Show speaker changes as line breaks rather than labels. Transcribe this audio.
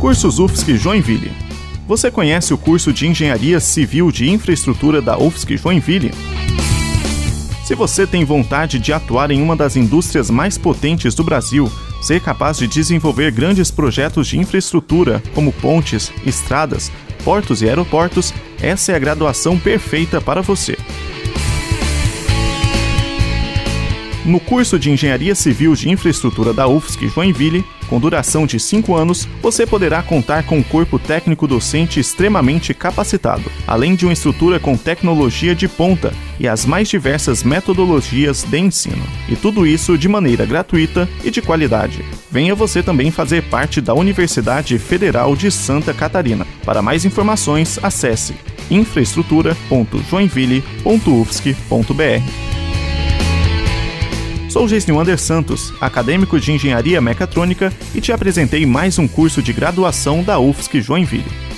Cursos UFSC Joinville. Você conhece o curso de Engenharia Civil de Infraestrutura da UFSC Joinville? Se você tem vontade de atuar em uma das indústrias mais potentes do Brasil, ser capaz de desenvolver grandes projetos de infraestrutura, como pontes, estradas, portos e aeroportos, essa é a graduação perfeita para você. No curso de Engenharia Civil de Infraestrutura da UFSC Joinville, com duração de 5 anos, você poderá contar com um corpo técnico docente extremamente capacitado, além de uma estrutura com tecnologia de ponta e as mais diversas metodologias de ensino. E tudo isso de maneira gratuita e de qualidade. Venha você também fazer parte da Universidade Federal de Santa Catarina. Para mais informações, acesse infraestrutura.joinville.ufsc.br. Sou Geisnil Ander Santos, acadêmico de Engenharia Mecatrônica, e te apresentei mais um curso de graduação da UFSC Joinville.